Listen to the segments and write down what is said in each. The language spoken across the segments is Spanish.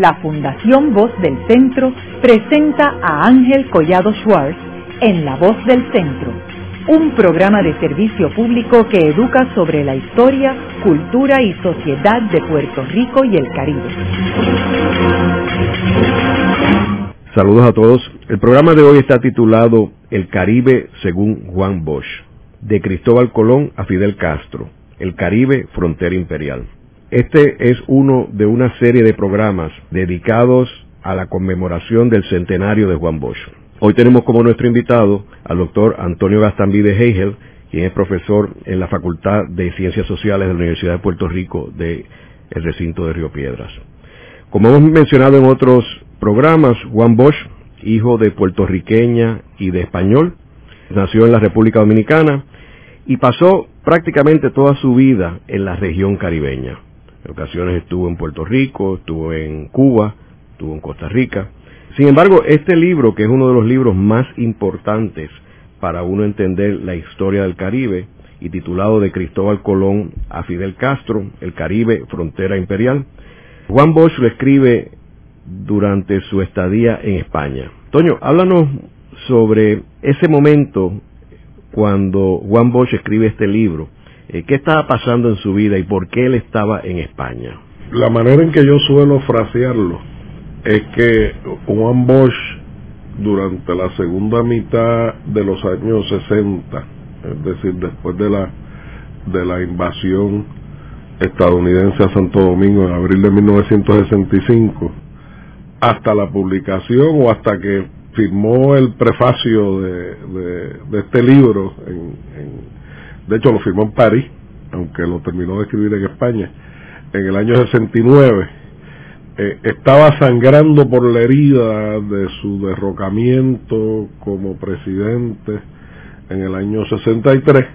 la Fundación Voz del Centro presenta a Ángel Collado Schwartz en La Voz del Centro, un programa de servicio público que educa sobre la historia, cultura y sociedad de Puerto Rico y el Caribe. Saludos a todos. El programa de hoy está titulado El Caribe según Juan Bosch, de Cristóbal Colón a Fidel Castro, El Caribe, Frontera Imperial. Este es uno de una serie de programas dedicados a la conmemoración del centenario de Juan Bosch. Hoy tenemos como nuestro invitado al doctor Antonio Gastambide Heigel, quien es profesor en la Facultad de Ciencias Sociales de la Universidad de Puerto Rico del recinto de Río Piedras. Como hemos mencionado en otros programas, Juan Bosch, hijo de puertorriqueña y de español, nació en la República Dominicana y pasó prácticamente toda su vida en la región caribeña. En ocasiones estuvo en Puerto Rico, estuvo en Cuba, estuvo en Costa Rica. Sin embargo, este libro, que es uno de los libros más importantes para uno entender la historia del Caribe, y titulado de Cristóbal Colón a Fidel Castro, El Caribe, Frontera Imperial, Juan Bosch lo escribe durante su estadía en España. Toño, háblanos sobre ese momento cuando Juan Bosch escribe este libro eh, ¿Qué estaba pasando en su vida y por qué él estaba en España? La manera en que yo suelo frasearlo es que Juan Bosch durante la segunda mitad de los años 60, es decir, después de la de la invasión estadounidense a Santo Domingo en abril de 1965, hasta la publicación o hasta que firmó el prefacio de, de, este libro en de hecho lo firmó en París, aunque lo terminó de escribir en España, en el año 69, eh, estaba sangrando por la herida de su derrocamiento como presidente en el año 63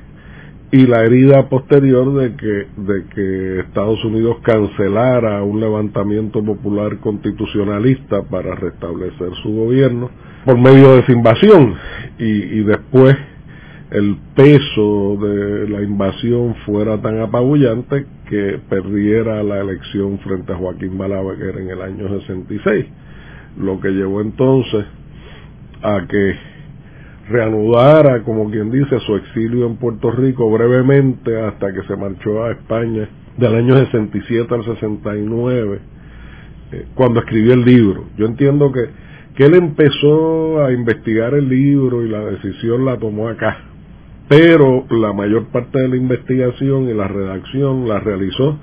y la herida posterior de que, Estados Unidos cancelara un levantamiento popular constitucionalista para restablecer su gobierno por medio de esa invasión. Y después el peso de la invasión fuera tan apabullante que perdiera la elección frente a Joaquín Balaguer en el año 66, lo que llevó entonces a que reanudara, como quien dice, su exilio en Puerto Rico brevemente hasta que se marchó a España del año 67 al 69, eh, cuando escribió el libro. Yo entiendo que, que él empezó a investigar el libro y la decisión la tomó acá, pero la mayor parte de la investigación y la redacción la realizó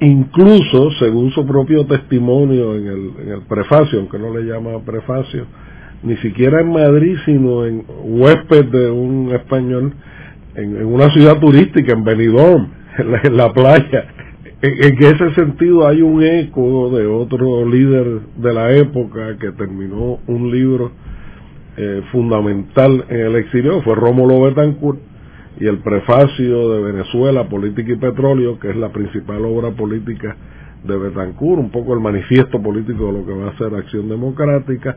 incluso según su propio testimonio en el, en prefacio, aunque no le llama prefacio, ni siquiera en Madrid, sino en huésped de un español en, una ciudad turística, en Benidorm, en la, playa. En, en, ese sentido hay un eco de otro líder de la época que terminó un libro eh, fundamental en el exilio fue Rómulo Betancourt y el prefacio de Venezuela, Política y Petróleo, que es la principal obra política de Betancourt, un poco el manifiesto político de lo que va a ser Acción Democrática.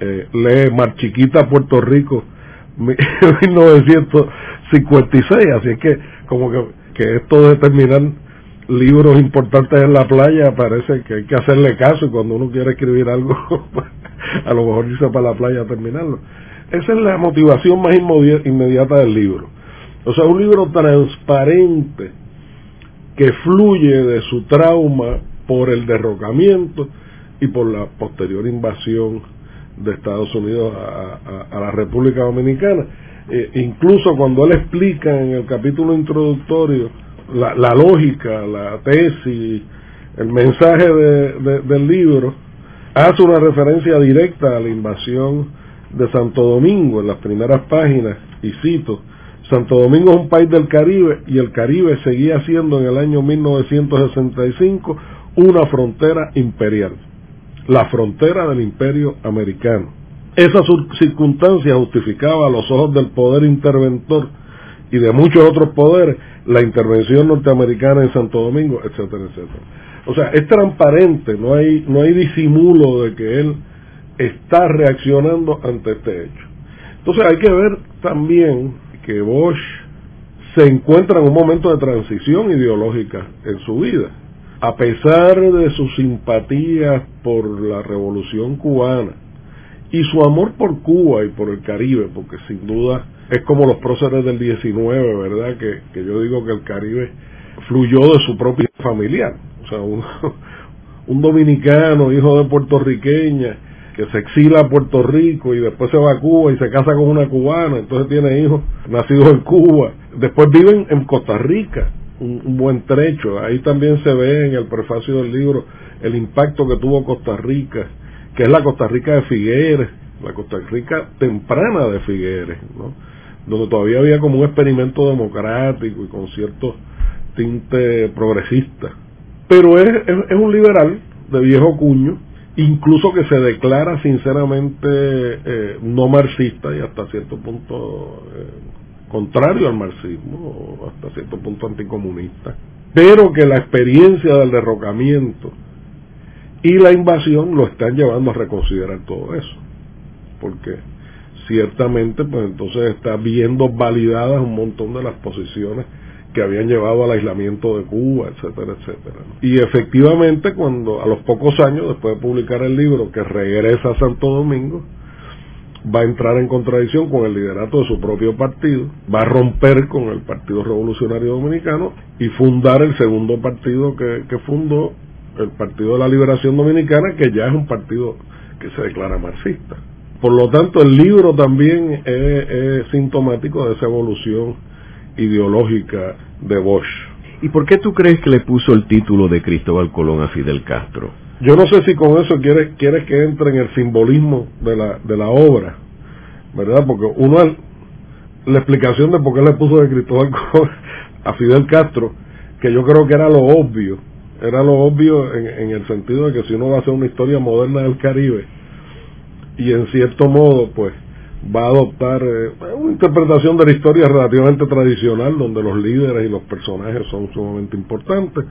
Eh, lee Marchiquita Puerto Rico, 1956, así es que como que, que esto de terminar libros importantes en la playa parece que hay que hacerle caso y cuando uno quiere escribir algo a lo mejor irse para la playa a terminarlo. Esa es la motivación más inmediata del libro. O sea, un libro transparente que fluye de su trauma por el derrocamiento y por la posterior invasión de Estados Unidos a, la República Dominicana. Eh, incluso cuando él explica en el capítulo introductorio la, la lógica, la tesis, el mensaje del libro, hace una referencia directa a la invasión de Santo Domingo en las primeras páginas y cito, Santo Domingo es un país del Caribe y el Caribe seguía siendo en el año 1965 una frontera imperial, la frontera del imperio americano. Esa circunstancia justificaba a los ojos del poder interventor y de muchos otros poderes la intervención norteamericana en Santo Domingo, etcétera, etcétera. O sea, es transparente, no hay, no hay disimulo de que él está reaccionando ante este hecho. Entonces hay que ver también que Bosch se encuentra en un momento de transición ideológica en su vida. a pesar de su simpatía por la revolución cubana y su amor por Cuba y por el Caribe, porque sin duda es como los próceres del 19, ¿verdad? Que, que yo digo que el Caribe fluyó de su propia familiar. O sea, un, un dominicano, hijo de puertorriqueña, que se exila a Puerto Rico y después se va a Cuba y se casa con una cubana, entonces tiene hijos nacidos en Cuba. Después viven en Costa Rica, un, buen trecho. Ahí también se ve en el prefacio del libro el impacto que tuvo Costa Rica, que es la Costa Rica de Figueres, la Costa Rica temprana de Figueres, ¿no? donde todavía había como un experimento democrático y con cierto tinte progresista. Pero es, es un liberal de viejo cuño, incluso que se declara sinceramente eh, no marxista y hasta cierto punto eh, contrario al marxismo, hasta cierto punto anticomunista, pero que la experiencia del derrocamiento y la invasión lo están llevando a reconsiderar todo eso, porque ciertamente pues entonces está viendo validadas un montón de las posiciones que habían llevado al aislamiento de Cuba, etcétera, etcétera. Y efectivamente, cuando a los pocos años, después de publicar el libro, que regresa a Santo Domingo, va a entrar en contradicción con el liderato de su propio partido, va a romper con el Partido Revolucionario Dominicano y fundar el segundo partido que, fundó, el Partido de la Liberación Dominicana, que ya es un partido que se declara marxista. Por lo tanto, el libro también es sintomático de esa evolución ideológica de Bosch. ¿Y por qué tú crees que le puso el título de Cristóbal Colón a Fidel Castro? Yo no sé si con eso quieres, quieres que entre en el simbolismo de la, de la obra, ¿verdad? Porque uno, la explicación de por qué le puso de Cristóbal Colón a Fidel Castro, que yo creo que era lo obvio, era lo obvio en, en el sentido de que si uno va a hacer una historia moderna del Caribe, y en cierto modo, pues, va a adoptar eh, una interpretación de la historia relativamente tradicional, donde los líderes y los personajes son sumamente importantes.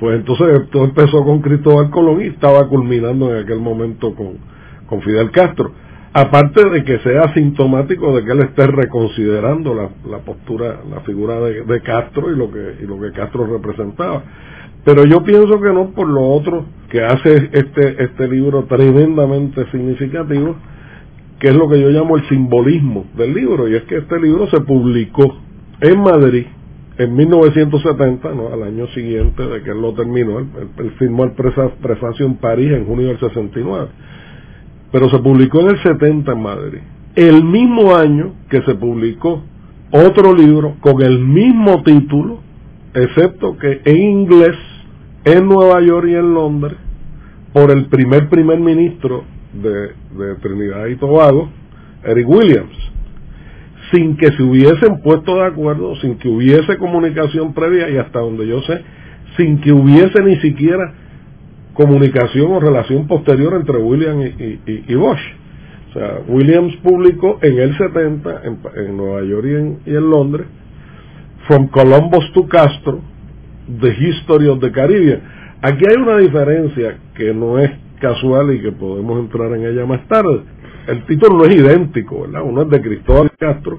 Pues entonces todo empezó con Cristóbal Colón y estaba culminando en aquel momento con, con Fidel Castro. Aparte de que sea sintomático de que él esté reconsiderando la, la postura, la figura de, de, Castro y lo que y lo que Castro representaba. Pero yo pienso que no por lo otro que hace este este libro tremendamente significativo, que es lo que yo llamo el simbolismo del libro, y es que este libro se publicó en Madrid en 1970, ¿no? al año siguiente de que él lo terminó, él, firmó el prefacio en París en junio del 69, pero se publicó en el 70 en Madrid, el mismo año que se publicó otro libro con el mismo título, excepto que en inglés, en Nueva York y en Londres, por el primer primer ministro de, Trinidad y Tobago, Eric Williams, sin que se hubiesen puesto de acuerdo, sin que hubiese comunicación previa y hasta donde yo sé, sin que hubiese ni siquiera comunicación o relación posterior entre Williams y, Bosch. O sea, Williams publicó en el 70, en, Nueva York y en, y en Londres, From Columbus to Castro, The History of the Caribbean. Aquí hay una diferencia que no es casual y que podemos entrar en ella más tarde. El título no es idéntico, ¿verdad? Uno es de Cristóbal Castro,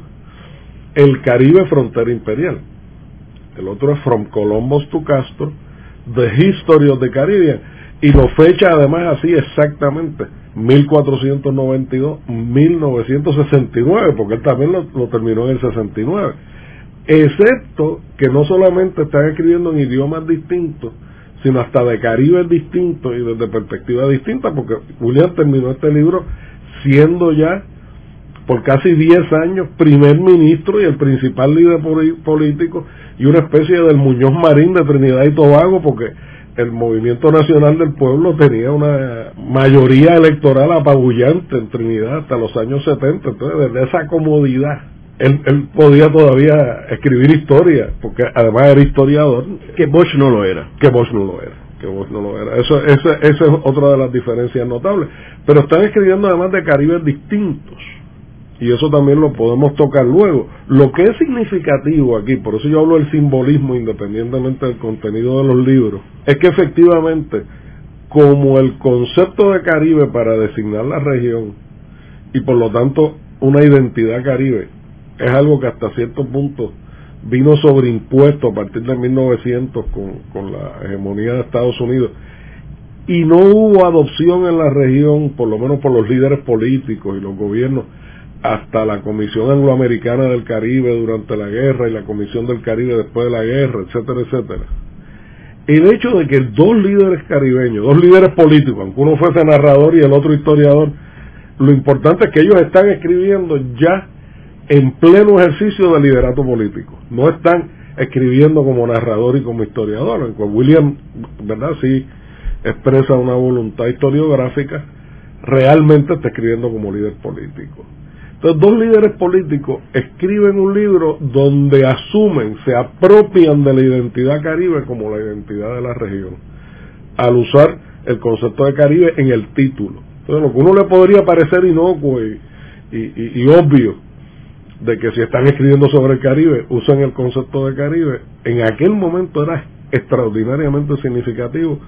El Caribe Frontera Imperial. El otro es From Columbus to Castro, The History of the Caribbean. Y lo fecha además así exactamente, 1492-1969, porque él también lo, lo terminó en el 69. Excepto que no solamente están escribiendo en idiomas distintos, sino hasta de Caribe distinto y desde perspectivas distintas, porque William terminó este libro siendo ya por casi 10 años primer ministro y el principal líder político y una especie del Muñoz Marín de Trinidad y Tobago, porque el movimiento nacional del pueblo tenía una mayoría electoral apabullante en Trinidad hasta los años 70, entonces desde esa comodidad él, él, podía todavía escribir historia, porque además era historiador. Que Bosch no lo era. Que Bosch no lo era. Que Bosch no lo era. Eso, esa, es otra de las diferencias notables. Pero están escribiendo además de Caribes distintos. Y eso también lo podemos tocar luego. Lo que es significativo aquí, por eso yo hablo del simbolismo independientemente del contenido de los libros, es que efectivamente, como el concepto de Caribe para designar la región y por lo tanto una identidad caribe es algo que hasta cierto punto vino sobreimpuesto a partir de 1900 con, con la hegemonía de Estados Unidos y no hubo adopción en la región, por lo menos por los líderes políticos y los gobiernos, hasta la Comisión Angloamericana del Caribe durante la guerra y la Comisión del Caribe después de la guerra, etcétera, etcétera. El hecho de que dos líderes caribeños, dos líderes políticos, aunque uno fuese narrador y el otro historiador, lo importante es que ellos están escribiendo ya en pleno ejercicio del liderato político. No están escribiendo como narrador y como historiador. William, ¿verdad? Sí expresa una voluntad historiográfica, realmente está escribiendo como líder político. Entonces, dos líderes políticos escriben un libro donde asumen, se apropian de la identidad caribe como la identidad de la región, al usar el concepto de Caribe en el título. Entonces, lo que uno le podría parecer inocuo y obvio de que si están escribiendo sobre el Caribe, usan el concepto de Caribe, en aquel momento era extraordinariamente significativo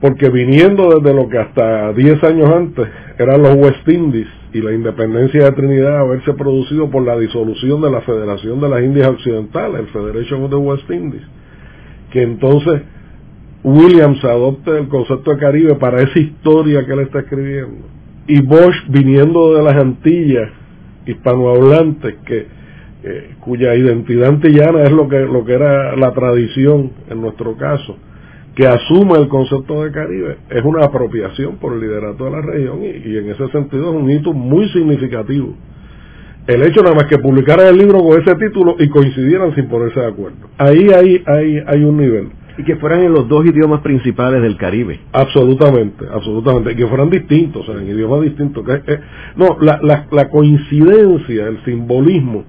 porque viniendo desde lo que hasta 10 años antes eran los West Indies y la independencia de Trinidad haberse producido por la disolución de la Federación de las Indias Occidentales, el Federation of the West Indies, que entonces Williams adopte el concepto de Caribe para esa historia que él está escribiendo. Y Bosch viniendo de las Antillas hispanohablantes que eh, cuya identidad antillana es lo que lo que era la tradición en nuestro caso que asuma el concepto de Caribe es una apropiación por el liderato de la región y, en ese sentido es un hito muy significativo. El hecho nada más que publicaran el libro con ese título y coincidieran sin ponerse de acuerdo. Ahí hay, hay, hay un nivel. Y que fueran en los dos idiomas principales del Caribe. Absolutamente, absolutamente. Que fueran distintos, o sea, en idiomas distintos. Eh, no, la, la coincidencia, el simbolismo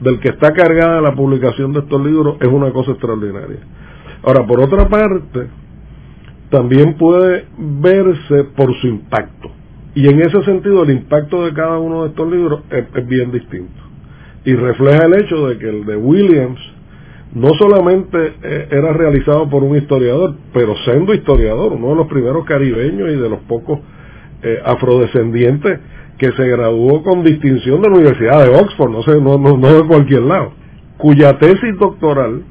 del que está cargada la publicación de estos libros es una cosa extraordinaria. Ahora, por otra parte, también puede verse por su impacto. Y en ese sentido, el impacto de cada uno de estos libros es, bien distinto. Y refleja el hecho de que el de Williams no solamente eh, era realizado por un historiador, pero siendo historiador, uno de los primeros caribeños y de los pocos eh, afrodescendientes que se graduó con distinción de la Universidad de Oxford, no, sé, no, no de cualquier lado, cuya tesis doctoral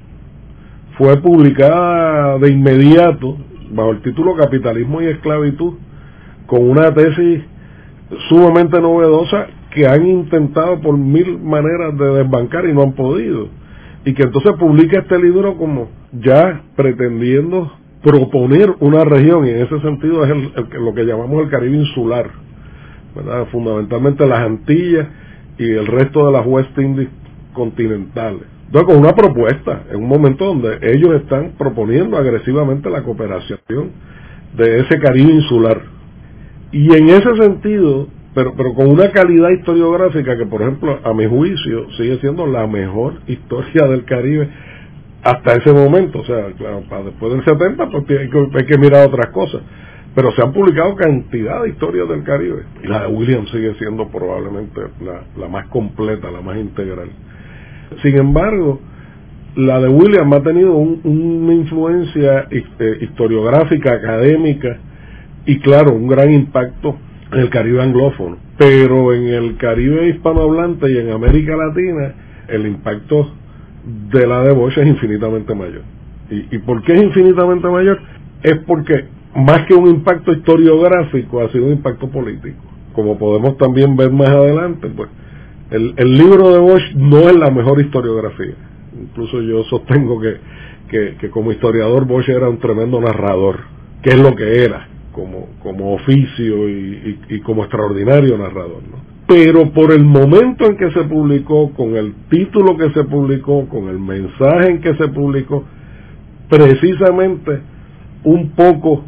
fue publicada de inmediato bajo el título Capitalismo y Esclavitud con una tesis sumamente novedosa que han intentado por mil maneras de desbancar y no han podido. Y que entonces publica este libro como ya pretendiendo proponer una región, y en ese sentido es el, lo que llamamos el Caribe insular, fundamentalmente las Antillas y el resto de las West Indies continentales. Entonces, con una propuesta, en un momento donde ellos están proponiendo agresivamente la cooperación de ese Caribe insular. Y en ese sentido, pero, pero con una calidad historiográfica que, por ejemplo, a mi juicio, sigue siendo la mejor historia del Caribe hasta ese momento. O sea, claro, para después del 70, pues hay que, mirar otras cosas. Pero se han publicado cantidad de historias del Caribe. Y la de William sigue siendo probablemente la, la más completa, la más integral. Sin embargo, la de William ha tenido una influencia eh, historiográfica, académica y claro, un gran impacto el Caribe anglófono. Pero en el Caribe hispanohablante y en América Latina, el impacto de la de Bosch es infinitamente mayor. ¿Y, ¿Y por qué es infinitamente mayor? Es porque más que un impacto historiográfico ha sido un impacto político. Como podemos también ver más adelante, pues el, el libro de Bosch no es la mejor historiografía. Incluso yo sostengo que, que, como historiador Bosch era un tremendo narrador, que es lo que era como, como oficio y, y, como extraordinario narrador. ¿no? Pero por el momento en que se publicó, con el título que se publicó, con el mensaje en que se publicó, precisamente un poco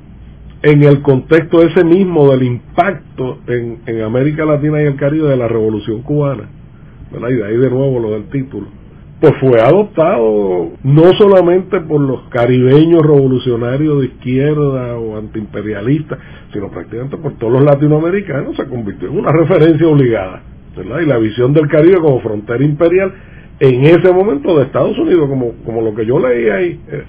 en el contexto ese mismo del impacto en, en América Latina y el Caribe de la Revolución Cubana, ¿verdad? y de ahí de nuevo lo del título, pues fue adoptado no solamente por los caribeños revolucionarios de izquierda o antiimperialistas, sino prácticamente por todos los latinoamericanos, se convirtió en una referencia obligada. ¿verdad? Y la visión del Caribe como frontera imperial en ese momento de Estados Unidos, como, como lo que yo leí ahí eh,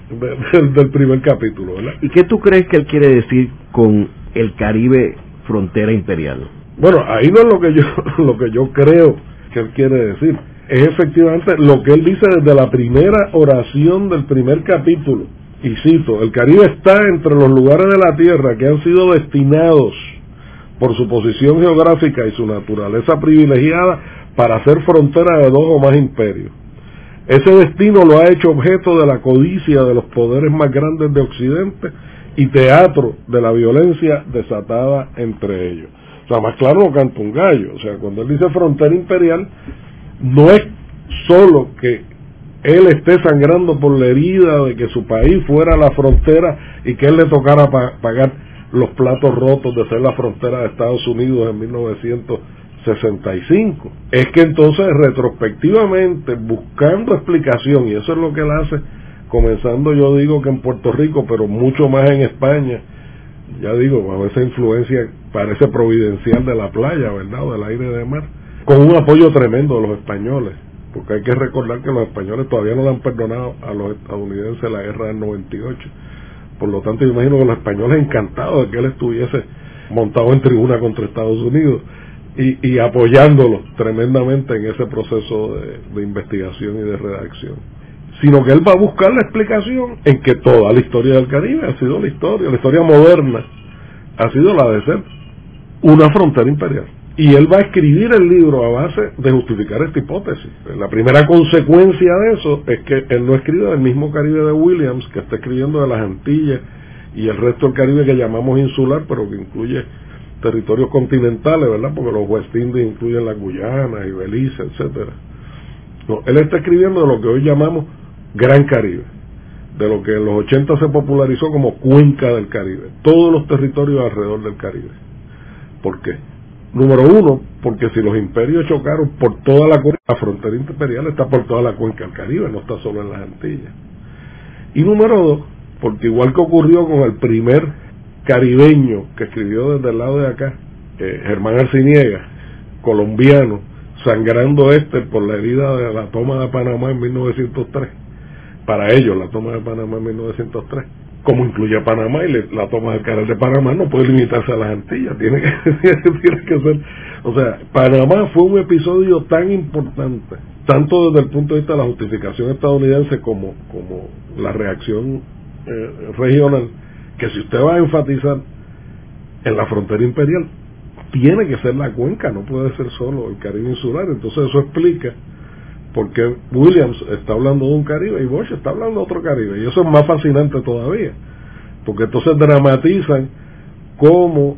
del primer capítulo. ¿verdad? ¿Y qué tú crees que él quiere decir con el Caribe frontera imperial? Bueno, ahí no es lo que yo, lo que yo creo que él quiere decir. Es efectivamente lo que él dice desde la primera oración del primer capítulo. Y cito, el Caribe está entre los lugares de la Tierra que han sido destinados por su posición geográfica y su naturaleza privilegiada para ser frontera de dos o más imperios. Ese destino lo ha hecho objeto de la codicia de los poderes más grandes de Occidente y teatro de la violencia desatada entre ellos. O sea, más claro no canta un gallo. O sea, cuando él dice frontera imperial, no es solo que él esté sangrando por la herida de que su país fuera la frontera y que él le tocara pagar los platos rotos de ser la frontera de Estados Unidos en 1965. Es que entonces retrospectivamente, buscando explicación, y eso es lo que él hace, comenzando yo digo que en Puerto Rico, pero mucho más en España, ya digo, a esa influencia parece providencial de la playa, ¿verdad? O del aire de mar, con un apoyo tremendo de los españoles porque hay que recordar que los españoles todavía no le han perdonado a los estadounidenses la guerra del 98. Por lo tanto, yo imagino que los españoles encantados de que él estuviese montado en tribuna contra Estados Unidos y, apoyándolo tremendamente en ese proceso de investigación y de redacción. Sino que él va a buscar la explicación en que toda la historia del Caribe ha sido la historia, la historia moderna, ha sido la de ser una frontera imperial y él va a escribir el libro a base de justificar esta hipótesis. La primera consecuencia de eso es que él no escribe del mismo Caribe de Williams, que está escribiendo de las Antillas y el resto del Caribe que llamamos insular, pero que incluye territorios continentales, ¿verdad? Porque los West Indies incluyen la Guyana y Belice, etcétera. No, él está escribiendo de lo que hoy llamamos Gran Caribe, de lo que en los 80 se popularizó como Cuenca del Caribe, todos los territorios alrededor del Caribe. ¿Por qué? Número uno, porque si los imperios chocaron por toda la cuenca, la frontera imperial está por toda la cuenca del Caribe, no está solo en las Antillas. Y número dos, porque igual que ocurrió con el primer caribeño que escribió desde el lado de acá, eh, Germán Arciniega, colombiano, sangrando este por la herida de la toma de Panamá en 1903. Para ellos, la toma de Panamá en 1903 como incluye a Panamá y la toma del canal de Panamá no puede limitarse a las Antillas, tiene que, tiene que ser, o sea, Panamá fue un episodio tan importante, tanto desde el punto de vista de la justificación estadounidense como, como la reacción eh, regional, que si usted va a enfatizar en la frontera imperial, tiene que ser la cuenca, no puede ser solo el Caribe insular, entonces eso explica porque Williams está hablando de un Caribe y Bosch está hablando de otro Caribe. Y eso es más fascinante todavía, porque entonces dramatizan cómo,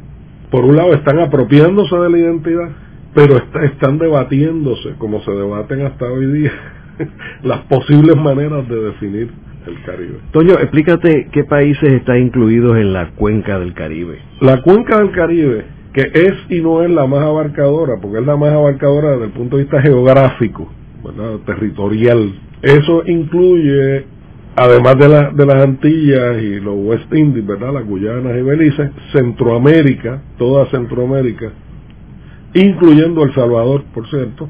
por un lado, están apropiándose de la identidad, pero están debatiéndose, como se debaten hasta hoy día, las posibles maneras de definir el Caribe. Toño, explícate qué países están incluidos en la cuenca del Caribe. La cuenca del Caribe, que es y no es la más abarcadora, porque es la más abarcadora desde el punto de vista geográfico, territorial. Eso incluye, además de, la, de las Antillas y los West Indies, ¿verdad? las Guyanas y Belice, Centroamérica, toda Centroamérica, incluyendo El Salvador, por cierto,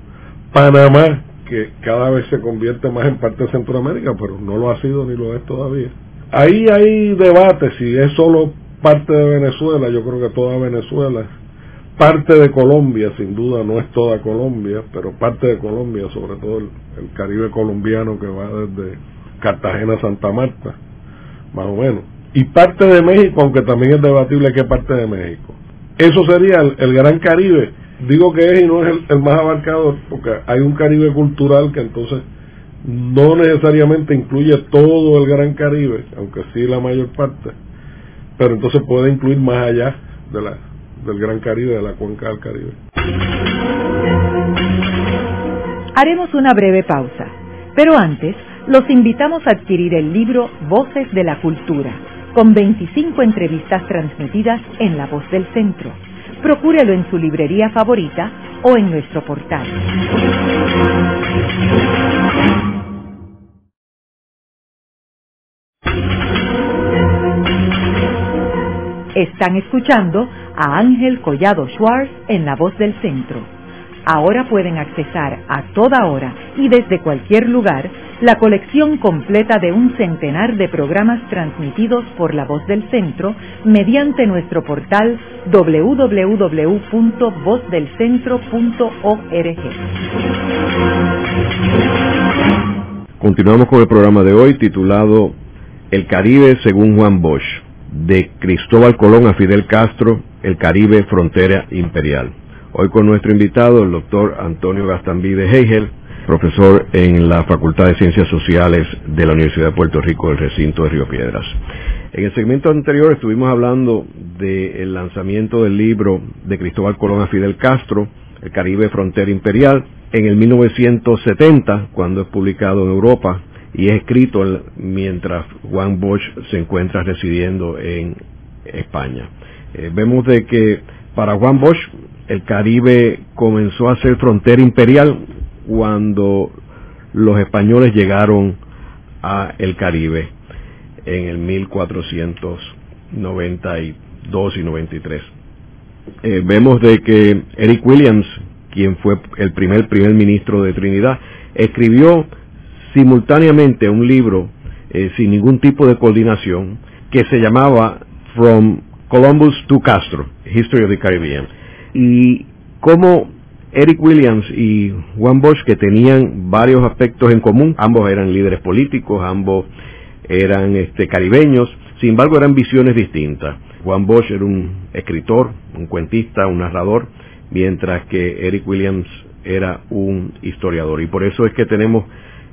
Panamá, que cada vez se convierte más en parte de Centroamérica, pero no lo ha sido ni lo es todavía. Ahí hay debate si es solo parte de Venezuela, yo creo que toda Venezuela parte de Colombia, sin duda no es toda Colombia, pero parte de Colombia, sobre todo el, Caribe colombiano que va desde Cartagena a Santa Marta, más o menos. Y parte de México, aunque también es debatible qué parte de México. Eso sería el, Gran Caribe. Digo que es y no es el, el más abarcador, porque hay un Caribe cultural que entonces no necesariamente incluye todo el Gran Caribe, aunque sí la mayor parte, pero entonces puede incluir más allá de la, del Gran Caribe, de la cuenca del Caribe. Haremos una breve pausa, pero antes los invitamos a adquirir el libro Voces de la Cultura, con 25 entrevistas transmitidas en La Voz del Centro. Procúrelo en su librería favorita o en nuestro portal. Están escuchando a Ángel Collado Schwartz en La Voz del Centro. Ahora pueden accesar a toda hora y desde cualquier lugar la colección completa de un centenar de programas transmitidos por La Voz del Centro mediante nuestro portal www.vozdelcentro.org. Continuamos con el programa de hoy titulado El Caribe según Juan Bosch, de Cristóbal Colón a Fidel Castro, El Caribe Frontera Imperial. Hoy con nuestro invitado, el doctor Antonio Gastambide Hegel, profesor en la Facultad de Ciencias Sociales de la Universidad de Puerto Rico del recinto de Río Piedras. En el segmento anterior estuvimos hablando del lanzamiento del libro de Cristóbal Colón a Fidel Castro, El Caribe Frontera Imperial, en el 1970, cuando es publicado en Europa y es escrito mientras Juan Bosch se encuentra residiendo en España. Eh, vemos de que para Juan Bosch el Caribe comenzó a ser frontera imperial cuando los españoles llegaron a el Caribe en el 1492 y 93. Eh, vemos de que Eric Williams, quien fue el primer primer ministro de Trinidad, escribió simultáneamente un libro eh, sin ningún tipo de coordinación que se llamaba From Columbus to Castro, History of the Caribbean. Y como Eric Williams y Juan Bosch, que tenían varios aspectos en común, ambos eran líderes políticos, ambos eran este, caribeños, sin embargo eran visiones distintas. Juan Bosch era un escritor, un cuentista, un narrador, mientras que Eric Williams era un historiador. Y por eso es que tenemos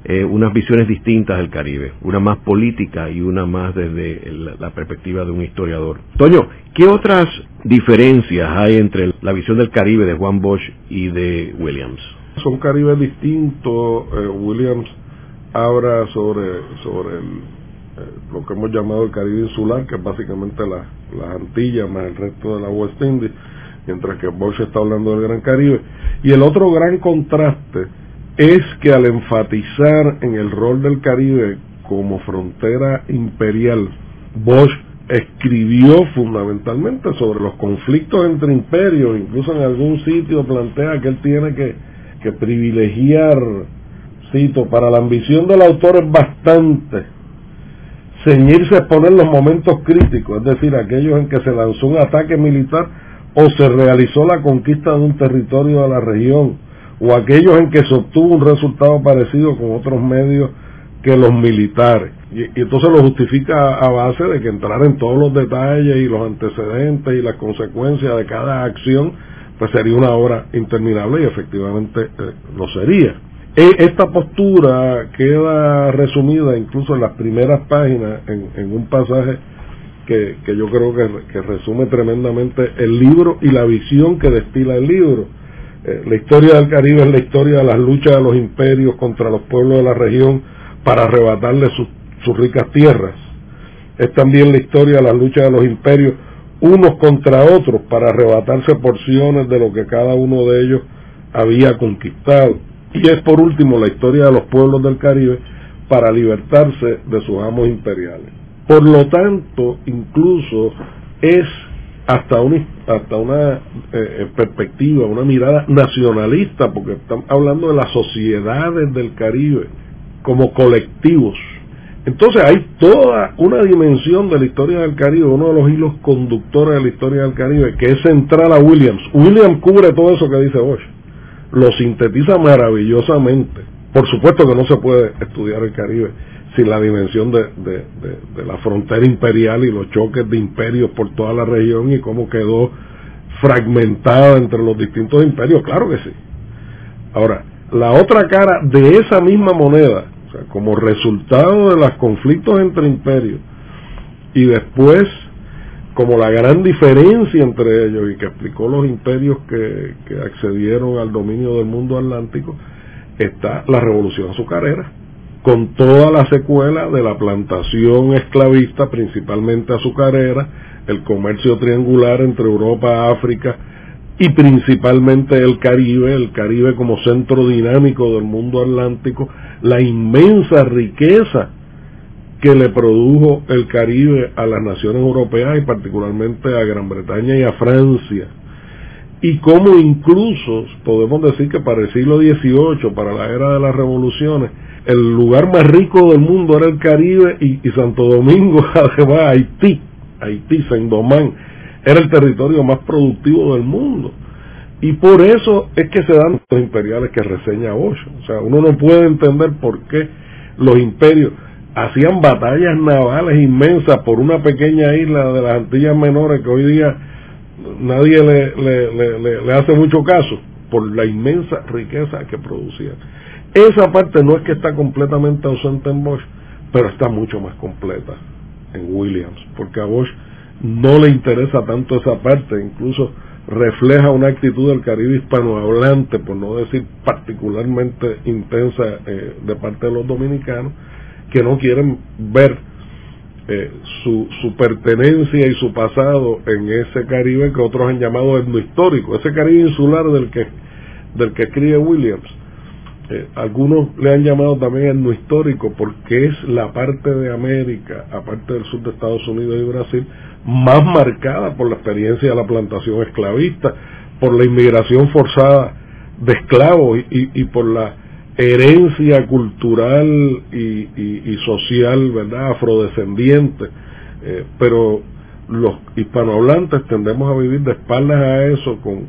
eh, unas visiones distintas del Caribe, una más política y una más desde la, perspectiva de un historiador. Toño, ¿qué otras diferencias hay entre la visión del Caribe de Juan Bosch y de Williams? Son Caribes distintos. Eh, Williams habla sobre, sobre eh, lo que hemos llamado el Caribe insular, que es básicamente las Antillas más el resto de la West Indies, mientras que Bosch está hablando del Gran Caribe. Y el otro gran contraste es que al enfatizar en el rol del Caribe como frontera imperial, Bosch escribió fundamentalmente sobre los conflictos entre imperios, incluso en algún sitio plantea que él tiene que, que privilegiar, cito, para la ambición del autor es bastante ceñirse a exponer los momentos críticos, es decir, aquellos en que se lanzó un ataque militar o se realizó la conquista de un territorio de la región, o aquellos en que se obtuvo un resultado parecido con otros medios que los militares. Y, entonces lo justifica a base de que entrar en todos los detalles y los antecedentes y las consecuencias de cada acción, pues sería una obra interminable y efectivamente eh, lo sería. E, esta postura queda resumida incluso en las primeras páginas en, un pasaje que, yo creo que, resume tremendamente el libro y la visión que destila el libro. Eh, la historia del Caribe es la historia de las luchas de los imperios contra los pueblos de la región para arrebatarle sus ricas tierras. Es también la historia de las luchas de los imperios unos contra otros para arrebatarse porciones de lo que cada uno de ellos había conquistado y es por último la historia de los pueblos del Caribe para libertarse de sus amos imperiales. Por lo tanto, incluso es hasta una, hasta una eh, eh, perspectiva, una mirada nacionalista, porque estamos hablando de las sociedades del Caribe como colectivos. Entonces hay toda una dimensión de la historia del Caribe, uno de los hilos conductores de la historia del Caribe, que es central a Williams. Williams cubre todo eso que dice Bosch lo sintetiza maravillosamente. Por supuesto que no se puede estudiar el Caribe sin la dimensión de, de, la frontera imperial y los choques de imperios por toda la región y cómo quedó fragmentada entre los distintos imperios, claro que sí. Ahora, la otra cara de esa misma moneda, como resultado de los conflictos entre imperios y después como la gran diferencia entre ellos y que explicó los imperios que, accedieron al dominio del mundo atlántico, está la revolución azucarera, con toda la secuela de la plantación esclavista, principalmente azucarera, el comercio triangular entre Europa, África y principalmente el Caribe, el Caribe como centro dinámico del mundo atlántico, la inmensa riqueza que le produjo el Caribe a las naciones europeas y particularmente a Gran Bretaña y a Francia. Y cómo incluso podemos decir que para el siglo XVIII, para la era de las revoluciones, el lugar más rico del mundo era el Caribe y, Santo Domingo, además Haití, Haití, Saint-Domingue, era el territorio más productivo del mundo. Y por eso es que se dan los imperiales que reseña Bosch. O sea, uno no puede entender por qué los imperios hacían batallas navales inmensas por una pequeña isla de las Antillas Menores que hoy día nadie le, le hace mucho caso por la inmensa riqueza que producían. Esa parte no es que está completamente ausente en Bosch, pero está mucho más completa en Williams, porque a Bosch no le interesa tanto esa parte, incluso refleja una actitud del Caribe hispanohablante, por no decir particularmente intensa eh, de parte de los dominicanos, que no quieren ver eh, su, pertenencia y su pasado en ese Caribe que otros han llamado histórico, ese Caribe insular del que, del que escribe Williams. Eh, algunos le han llamado también no histórico porque es la parte de América, aparte del sur de Estados Unidos y Brasil, más marcada por la experiencia de la plantación esclavista, por la inmigración forzada de esclavos y, y por la herencia cultural y, social, ¿verdad?, afrodescendiente. Eh, pero los hispanohablantes tendemos a vivir de espaldas a eso con,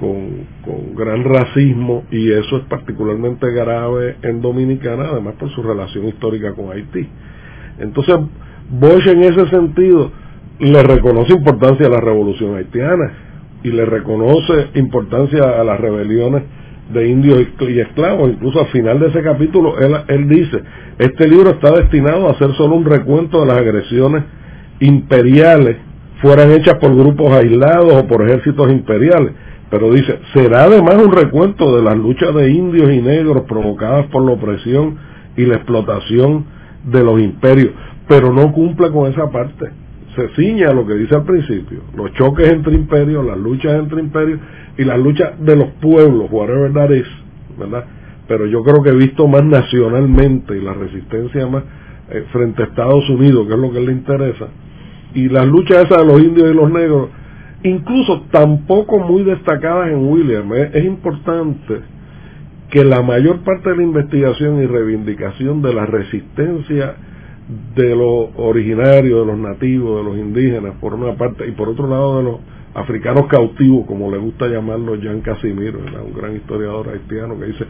con, gran racismo y eso es particularmente grave en Dominicana, además por su relación histórica con Haití. Entonces, Bosch en ese sentido le reconoce importancia a la revolución haitiana y le reconoce importancia a las rebeliones de indios y esclavos. Incluso al final de ese capítulo, él, él dice, este libro está destinado a ser solo un recuento de las agresiones imperiales, fueran hechas por grupos aislados o por ejércitos imperiales. Pero dice, será además un recuento de las luchas de indios y negros provocadas por la opresión y la explotación de los imperios, pero no cumple con esa parte. Se ciña lo que dice al principio, los choques entre imperios, las luchas entre imperios, y la lucha de los pueblos, whatever that is, ¿verdad? Pero yo creo que he visto más nacionalmente y la resistencia más eh, frente a Estados Unidos, que es lo que le interesa, y las luchas esas de los indios y los negros, incluso tampoco muy destacadas en William, es importante que la mayor parte de la investigación y reivindicación de la resistencia de los originarios, de los nativos, de los indígenas, por una parte, y por otro lado de los africanos cautivos, como le gusta llamarlo Jean Casimiro, un gran historiador haitiano que dice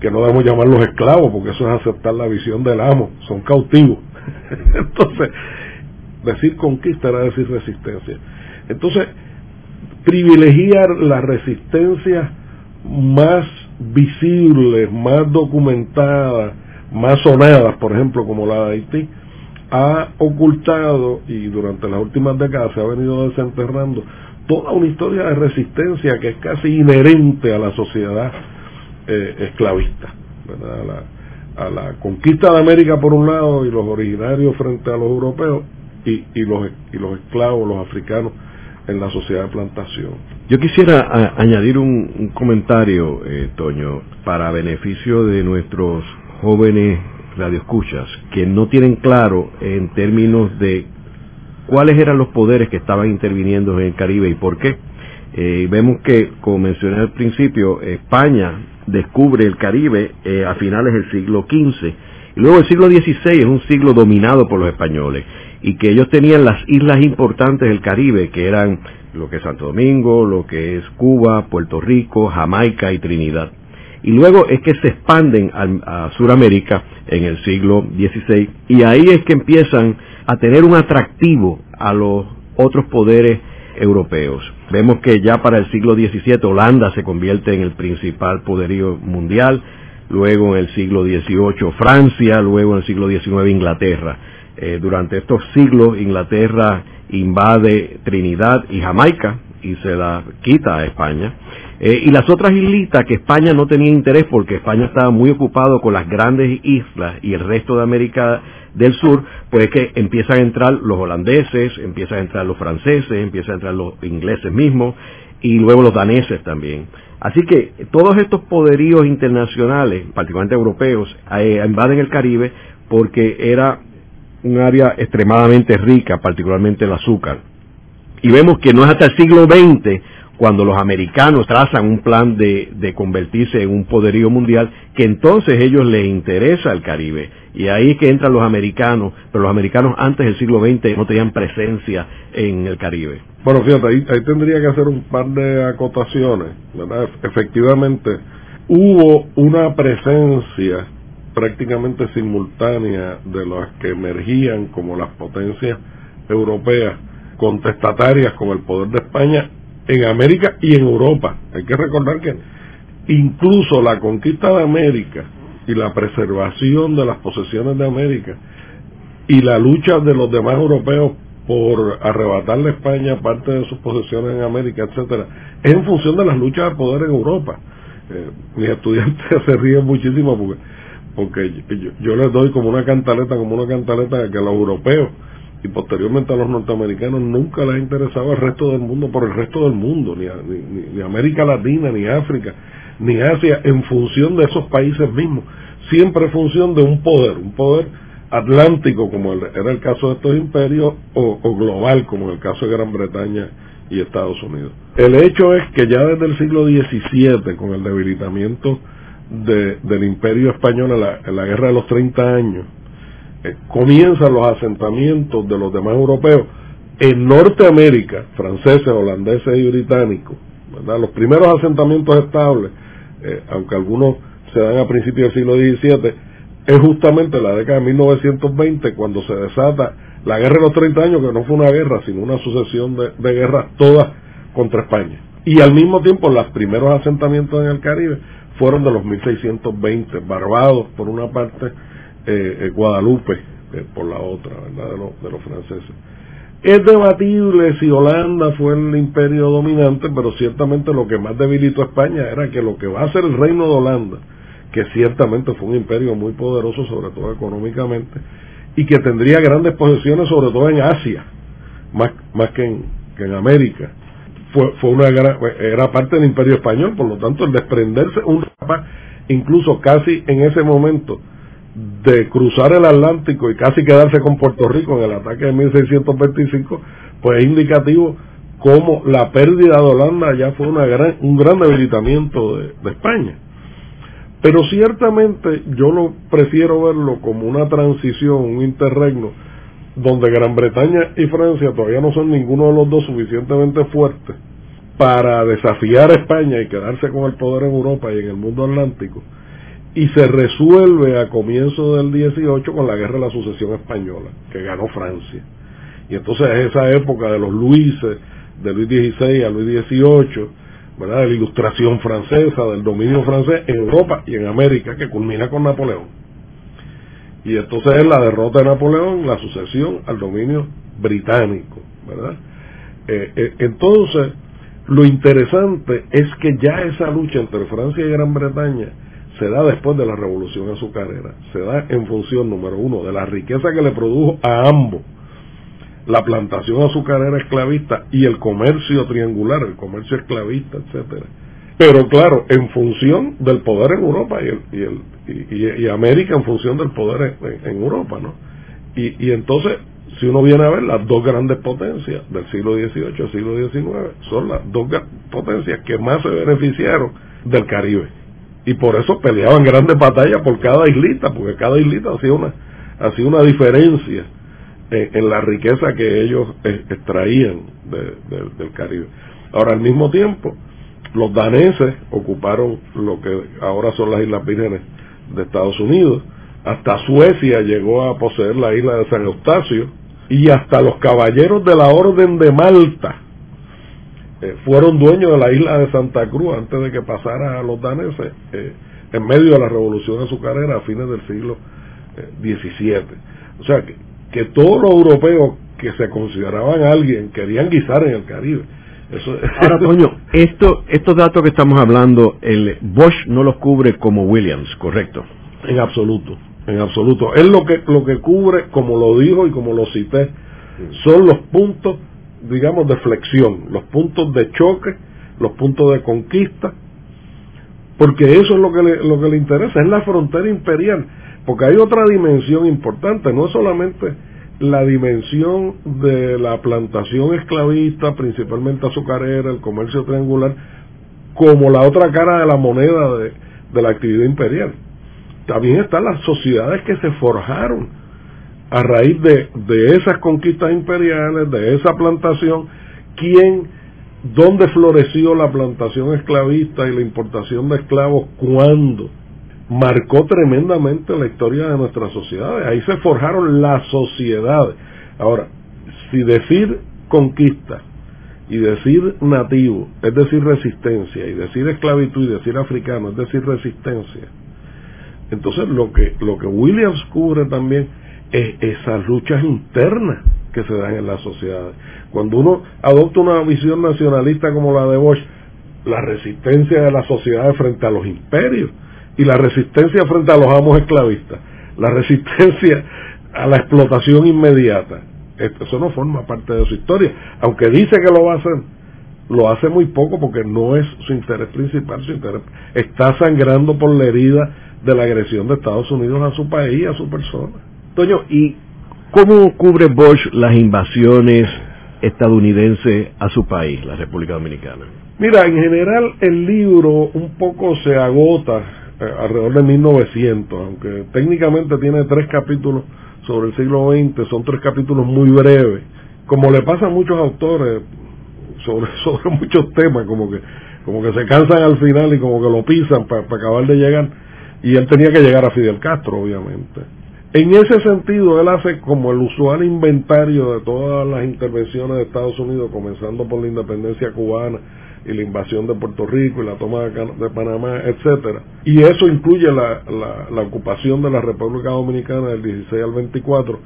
que no debemos llamarlos esclavos porque eso es aceptar la visión del amo, son cautivos. Entonces, decir conquista era decir resistencia. Entonces, privilegiar la resistencia más visibles, más documentadas, más sonadas, por ejemplo, como la de Haití, ha ocultado y durante las últimas décadas se ha venido desenterrando toda una historia de resistencia que es casi inherente a la sociedad eh, esclavista, A, la, conquista de América por un lado y los originarios frente a los europeos y los esclavos, los africanos en la sociedad de plantación. Yo quisiera añadir un, comentario, eh, Toño, para beneficio de nuestros jóvenes radioescuchas que no tienen claro en términos de cuáles eran los poderes que estaban interviniendo en el Caribe y por qué. Eh, vemos que, como mencioné al principio, España descubre el Caribe eh, a finales del siglo XV y luego el siglo XVI es un siglo dominado por los españoles y que ellos tenían las islas importantes del Caribe que eran lo que es Santo Domingo, lo que es Cuba, Puerto Rico, Jamaica y Trinidad. Y luego es que se expanden a, a Sudamérica en el siglo XVI y ahí es que empiezan a tener un atractivo a los otros poderes europeos. Vemos que ya para el siglo XVII Holanda se convierte en el principal poderío mundial, luego en el siglo XVIII Francia, luego en el siglo XIX Inglaterra. Eh, durante estos siglos Inglaterra invade Trinidad y Jamaica y se la quita a España. Eh, y las otras islitas que España no tenía interés porque España estaba muy ocupado con las grandes islas y el resto de América del sur, pues que empiezan a entrar los holandeses, empiezan a entrar los franceses, empiezan a entrar los ingleses mismos y luego los daneses también. Así que todos estos poderíos internacionales, particularmente europeos, eh, invaden el Caribe porque era un área extremadamente rica, particularmente el azúcar. Y vemos que no es hasta el siglo XX cuando los americanos trazan un plan de, de, convertirse en un poderío mundial, que entonces ellos les interesa el Caribe. Y ahí es que entran los americanos, pero los americanos antes del siglo XX no tenían presencia en el Caribe. Bueno, fíjate, ahí, ahí tendría que hacer un par de acotaciones, ¿verdad? Efectivamente, hubo una presencia prácticamente simultánea de las que emergían como las potencias europeas contestatarias con el poder de España en América y en Europa. Hay que recordar que incluso la conquista de América y la preservación de las posesiones de América y la lucha de los demás europeos por arrebatarle a España parte de sus posesiones en América, etcétera, es en función de las luchas de poder en Europa. Eh, mis estudiantes se ríen muchísimo porque porque yo, les doy como una cantaleta, como una cantaleta que a los europeos y posteriormente a los norteamericanos nunca les ha interesado el resto del mundo por el resto del mundo, ni, ni, ni América Latina, ni África, ni Asia, en función de esos países mismos, siempre en función de un poder, un poder atlántico, como era el caso de estos imperios, o, global, como el caso de Gran Bretaña y Estados Unidos. El hecho es que ya desde el siglo XVII, con el debilitamiento del imperio español en la, guerra de los 30 años, eh, comienzan los asentamientos de los demás europeos en Norteamérica, franceses, holandeses y británicos, los primeros asentamientos estables, eh, aunque algunos se dan a principios del siglo XVII, es justamente la década de 1920 cuando se desata la guerra de los 30 años, que no fue una guerra, sino una sucesión de, guerras todas contra España. Y al mismo tiempo, los primeros asentamientos en el Caribe fueron de los 1620, Barbados por una parte, eh, eh, Guadalupe eh, por la otra, ¿verdad? De, de los franceses. Es debatible si Holanda fue el imperio dominante, pero ciertamente lo que más debilitó a España era que lo que va a ser el reino de Holanda, que ciertamente fue un imperio muy poderoso, sobre todo económicamente, y que tendría grandes posesiones, sobre todo en Asia, más, más que en América. Fue, fue una era parte del imperio español, por lo tanto el desprenderse un incluso casi en ese momento, de cruzar el Atlántico y casi quedarse con Puerto Rico en el ataque de 1625, pues es indicativo cómo la pérdida de Holanda ya fue una gran, un gran debilitamiento de España. Pero ciertamente yo lo prefiero verlo como una transición, un interregno, donde Gran Bretaña y Francia todavía no son ninguno de los dos suficientemente fuertes para desafiar a España y quedarse con el poder en Europa y en el mundo atlántico, y se resuelve a comienzos del 18 con la guerra de la sucesión española, que ganó Francia. Y entonces es esa época de los Luises, de Luis XVI a Luis XVIII, ¿verdad? de la ilustración francesa, del dominio francés en Europa y en América, que culmina con Napoleón. Y entonces es la derrota de Napoleón, la sucesión al dominio británico, ¿verdad? Eh, eh, entonces, lo interesante es que ya esa lucha entre Francia y Gran Bretaña se da después de la revolución azucarera, se da en función, número uno, de la riqueza que le produjo a ambos la plantación azucarera esclavista y el comercio triangular, el comercio esclavista, etcétera. Pero claro, en función del poder en Europa y, el, y, América en función del poder en, Europa, ¿no? Y, y entonces, si uno viene a ver las dos grandes potencias del siglo XVIII y siglo XIX, son las dos potencias que más se beneficiaron del Caribe. Y por eso peleaban grandes batallas por cada islita, porque cada islita hacía una, hacía una diferencia en, la riqueza que ellos eh, extraían del Caribe. Ahora, al mismo tiempo, los daneses ocuparon lo que ahora son las Islas Vírgenes de Estados Unidos, hasta Suecia llegó a poseer la isla de San Eustacio, y hasta los caballeros de la Orden de Malta eh, fueron dueños de la isla de Santa Cruz antes de que pasara a los daneses eh, en medio de la revolución azucarera a fines del siglo XVII. O sea que que todos los europeos que se consideraban alguien querían guisar en el Caribe. Eso, Ahora, Toño, esto, estos datos que estamos hablando, el Bosch no los cubre como Williams, ¿correcto? En absoluto, en absoluto. Es lo que, lo que cubre, como lo dijo y como lo cité, son los puntos, digamos, de flexión, los puntos de choque, los puntos de conquista, porque eso es lo que le, lo que le interesa, es la frontera imperial. Porque hay otra dimensión importante, no solamente la dimensión de la plantación esclavista, principalmente azucarera, el comercio triangular, como la otra cara de la moneda de, la actividad imperial. También están las sociedades que se forjaron a raíz de, de esas conquistas imperiales, de esa plantación, quién, dónde floreció la plantación esclavista y la importación de esclavos, cuándo marcó tremendamente la historia de nuestras sociedades. Ahí se forjaron las sociedades. Ahora, si decir conquista y decir nativo es decir resistencia, y decir esclavitud y decir africano es decir resistencia, entonces lo que, lo que Williams cubre también es esas luchas internas que se dan en las sociedades. Cuando uno adopta una visión nacionalista como la de Bosch, la resistencia de las sociedades frente a los imperios y la resistencia frente a los amos esclavistas, la resistencia a la explotación inmediata. Eso no forma parte de su historia, aunque dice que lo va a hacer, lo hace muy poco porque no es su interés principal, su interés está sangrando por la herida de la agresión de Estados Unidos a su país y a su persona. Toño, ¿y cómo cubre Bosch las invasiones estadounidenses a su país, la República Dominicana? Mira, en general el libro un poco se agota alrededor de 1900, aunque técnicamente tiene tres capítulos sobre el siglo XX, son tres capítulos muy breves, como le pasa a muchos autores sobre, sobre muchos temas, como que, como que se cansan al final y como que lo pisan para acabar de llegar, y él tenía que llegar a Fidel Castro, obviamente. En ese sentido, él hace como el usual inventario de todas las intervenciones de Estados Unidos, comenzando por la independencia cubana y la invasión de Puerto Rico y la toma de, Panamá, etcétera. Y eso incluye la, la, ocupación de la República Dominicana del 16 al 24,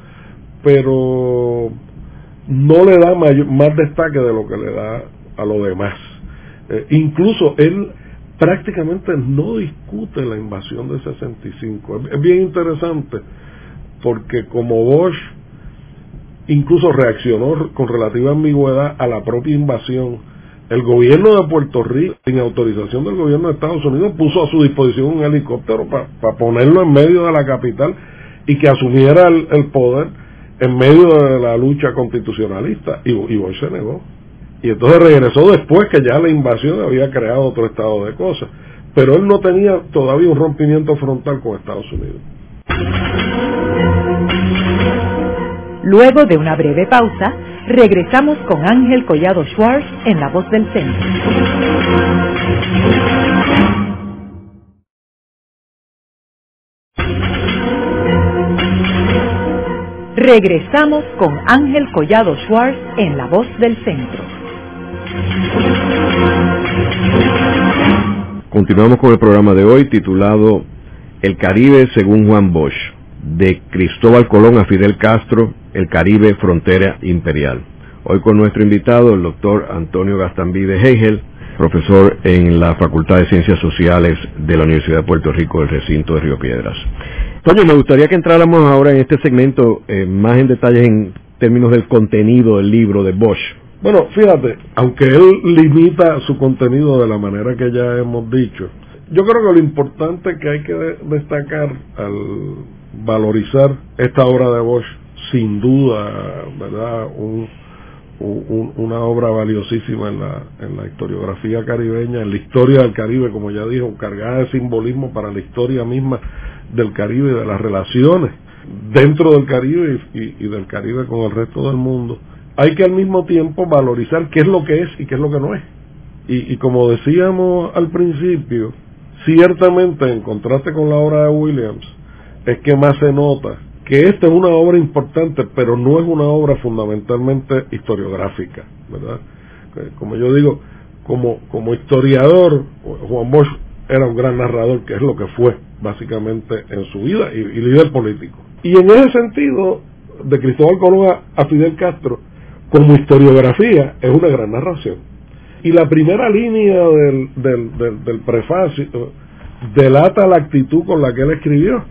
pero no le da más destaque de lo que le da a lo demás. Eh, incluso él prácticamente no discute la invasión de 65. Es, es bien interesante porque como Bosch incluso reaccionó con relativa ambigüedad a la propia invasión, el gobierno de Puerto Rico, sin autorización del gobierno de Estados Unidos, puso a su disposición un helicóptero para ponerlo en medio de la capital y que asumiera el, poder en medio de la lucha constitucionalista. Y, y se negó. Y entonces regresó después que ya la invasión había creado otro estado de cosas. Pero él no tenía todavía un rompimiento frontal con Estados Unidos. Luego de una breve pausa, regresamos con Ángel Collado Schwartz en La Voz del Centro. Regresamos con Ángel Collado Schwartz en La Voz del Centro. Continuamos con el programa de hoy titulado El Caribe según Juan Bosch, de Cristóbal Colón a Fidel Castro el Caribe Frontera Imperial. Hoy con nuestro invitado, el doctor Antonio Gastambide Hegel, profesor en la Facultad de Ciencias Sociales de la Universidad de Puerto Rico del recinto de Río Piedras. Toño, me gustaría que entráramos ahora en este segmento eh, más en detalle en términos del contenido del libro de Bosch. Bueno, fíjate, aunque él limita su contenido de la manera que ya hemos dicho, yo creo que lo importante que hay que destacar al valorizar esta obra de Bosch sin duda, ¿verdad? una obra valiosísima en la, historiografía caribeña, en la historia del Caribe, como ya dijo, cargada de simbolismo para la historia misma del Caribe, de las relaciones dentro del Caribe y, del Caribe con el resto del mundo. Hay que al mismo tiempo valorizar qué es lo que es y qué es lo que no es. Y, y como decíamos al principio, ciertamente en contraste con la obra de Williams, es que más se nota que esta es una obra importante, pero no es una obra fundamentalmente historiográfica, ¿verdad? Como yo digo, como, como historiador, Juan Bosch era un gran narrador, que es lo que fue básicamente en su vida, y, líder político. Y en ese sentido, de Cristóbal Colón a, Fidel Castro, como historiografía, es una gran narración. Y la primera línea del, del, del, del prefacio delata la actitud con la que él escribió.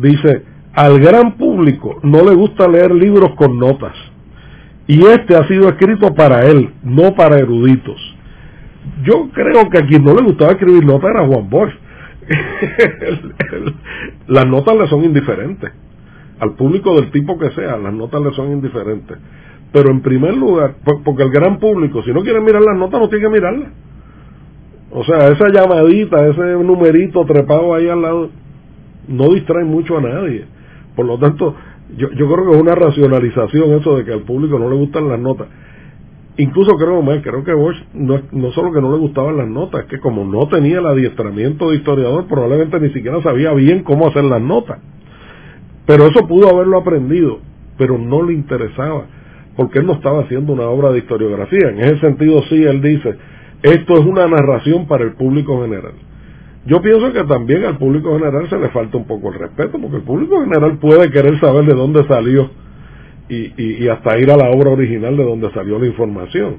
Dice, al gran público no le gusta leer libros con notas. Y este ha sido escrito para él, no para eruditos. Yo creo que a quien no le gustaba escribir notas era Juan Bosch. las notas le son indiferentes. Al público del tipo que sea, las notas le son indiferentes. Pero en primer lugar, porque el gran público, si no quiere mirar las notas, no tiene que mirarlas. O sea, esa llamadita, ese numerito trepado ahí al lado, no distrae mucho a nadie. Por lo tanto, yo, yo creo que es una racionalización eso de que al público no le gustan las notas. incluso creo más, creo que Bosch no, no solo que no le gustaban las notas, es que como no tenía el adiestramiento de historiador, probablemente ni siquiera sabía bien cómo hacer las notas. Pero eso pudo haberlo aprendido, pero no le interesaba, porque él no estaba haciendo una obra de historiografía. En ese sentido sí, él dice, esto es una narración para el público general. Yo pienso que también al público general se le falta un poco el respeto, porque el público general puede querer saber de dónde salió y, y, hasta ir a la obra original de donde salió la información.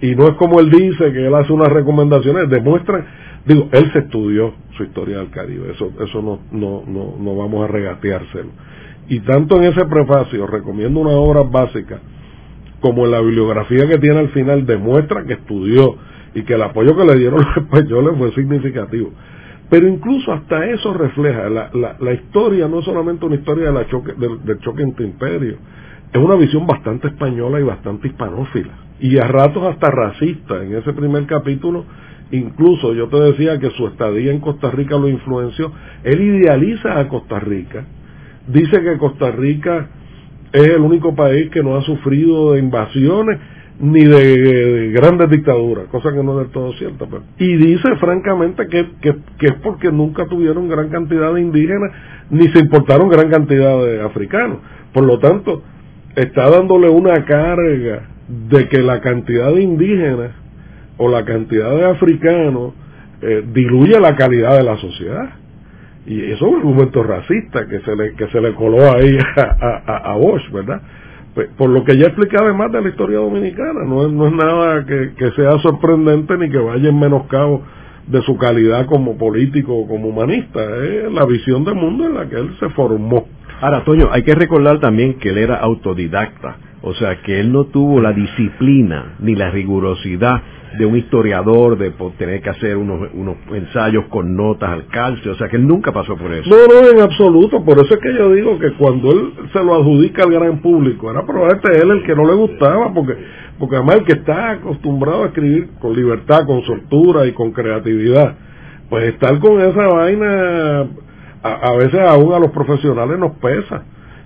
Y no es como él dice, que él hace unas recomendaciones, demuestran, digo, él se estudió su historia del Caribe, eso, eso no, no, no, no vamos a regateárselo. Y tanto en ese prefacio recomiendo una obra básica como en la bibliografía que tiene al final demuestra que estudió y que el apoyo que le dieron los españoles fue significativo. Pero incluso hasta eso refleja, la, la, historia no es solamente una historia de la choque, del, del choque entre imperios, es una visión bastante española y bastante hispanófila. Y a ratos hasta racista. En ese primer capítulo, incluso yo te decía que su estadía en Costa Rica lo influenció. Él idealiza a Costa Rica. Dice que Costa Rica es el único país que no ha sufrido de invasiones ni de, grandes dictaduras, cosa que no es del todo cierta. Pues. Y dice francamente que, que, es porque nunca tuvieron gran cantidad de indígenas, ni se importaron gran cantidad de africanos. Por lo tanto, está dándole una carga de que la cantidad de indígenas o la cantidad de africanos eh, diluye la calidad de la sociedad. Y eso es un argumento racista que se le, que se le coló ahí a, a, a Bosch, ¿verdad? Por lo que ya explicaba además de la historia dominicana, no es, no es nada que, que sea sorprendente ni que vaya en menoscabo de su calidad como político o como humanista, es la visión del mundo en la que él se formó. Ahora, Toño, hay que recordar también que él era autodidacta, o sea, que él no tuvo la disciplina ni la rigurosidad de un historiador, de tener que hacer unos, unos ensayos con notas al calcio, o sea, que él nunca pasó por eso. No, no, en absoluto, por eso es que yo digo que cuando él se lo adjudica al gran público, era probablemente él el que no le gustaba, porque, porque además el que está acostumbrado a escribir con libertad, con soltura y con creatividad, pues estar con esa vaina a, veces aún a los profesionales nos pesa.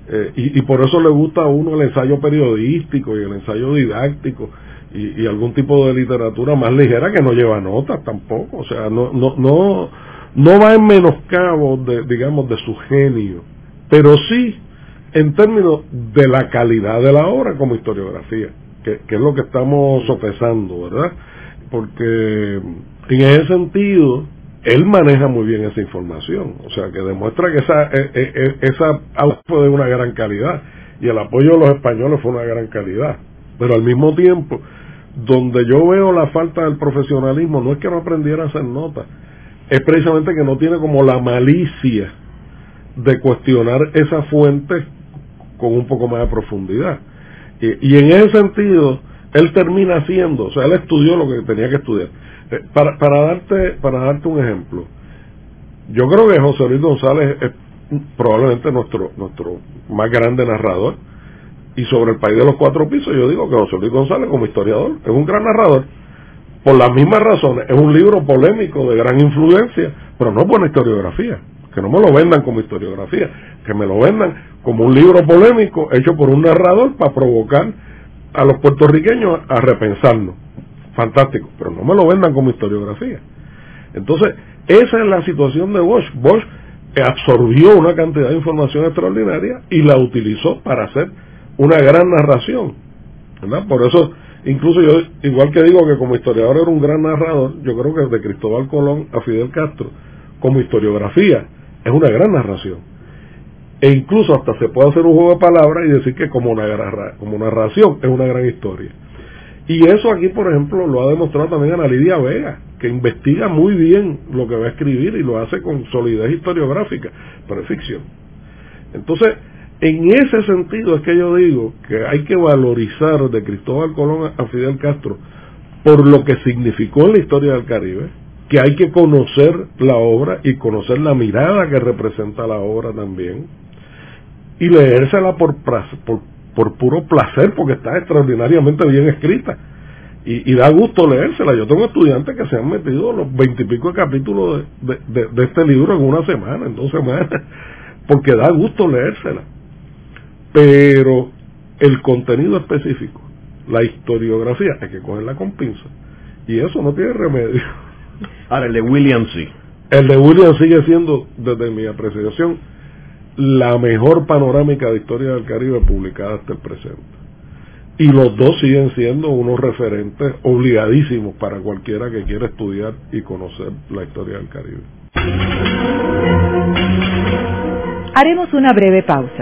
Eh, y, por eso le gusta a uno el ensayo periodístico y el ensayo didáctico y, algún tipo de literatura más ligera que no lleva notas tampoco. O sea, no, no, no, no va en menoscabo de, digamos, de su genio, pero sí en términos de la calidad de la obra como historiografía, que, es lo que estamos sopesando, ¿verdad? Porque en ese sentido, él maneja muy bien esa información, o sea que demuestra que esa, e, e, e, esa fue de una gran calidad y el apoyo de los españoles fue una gran calidad, pero al mismo tiempo, donde yo veo la falta del profesionalismo, no es que no aprendiera a hacer notas, es precisamente que no tiene como la malicia de cuestionar esa fuente con un poco más de profundidad. Y, en ese sentido, él termina haciendo, o sea, él estudió lo que tenía que estudiar eh, para, para, darte, para darte un ejemplo, yo creo que José Luis González es probablemente nuestro, nuestro más grande narrador. Y sobre el país de los cuatro pisos, yo digo que José Luis González, como historiador, es un gran narrador. Por las mismas razones, es un libro polémico de gran influencia, pero no buena historiografía. Que no me lo vendan como historiografía, que me lo vendan como un libro polémico hecho por un narrador para provocar a los puertorriqueños a repensarnos fantástico, pero no me lo vendan como historiografía. Entonces, esa es la situación de Bosch. Bosch absorbió una cantidad de información extraordinaria y la utilizó para hacer una gran narración. Por eso, incluso yo, igual que digo que como historiador era un gran narrador, yo creo que de Cristóbal Colón a Fidel Castro, como historiografía, es una gran narración. E incluso hasta se puede hacer un juego de palabras y decir que como, una, como narración es una gran historia. Y eso aquí, por ejemplo, lo ha demostrado también Ana Lidia Vega, que investiga muy bien lo que va a escribir y lo hace con solidez historiográfica, pero es ficción. Entonces, en ese sentido es que yo digo que hay que valorizar de Cristóbal Colón a Fidel Castro por lo que significó en la historia del Caribe, que hay que conocer la obra y conocer la mirada que representa la obra también, y leérsela por, por, puro placer, porque está extraordinariamente bien escrita. Y, da gusto leérsela. Yo tengo estudiantes que se han metido los veintipico capítulos de, de, este libro en una semana, en dos semanas, porque da gusto leérsela. Pero el contenido específico la historiografía hay que cogerla con pinza. Y eso no tiene remedio. Ahora, el de William sí. El de William sigue siendo, desde mi apreciación, la mejor panorámica de historia del Caribe publicada hasta el presente. Y los dos siguen siendo unos referentes obligadísimos para cualquiera que quiera estudiar y conocer la historia del Caribe. Haremos una breve pausa,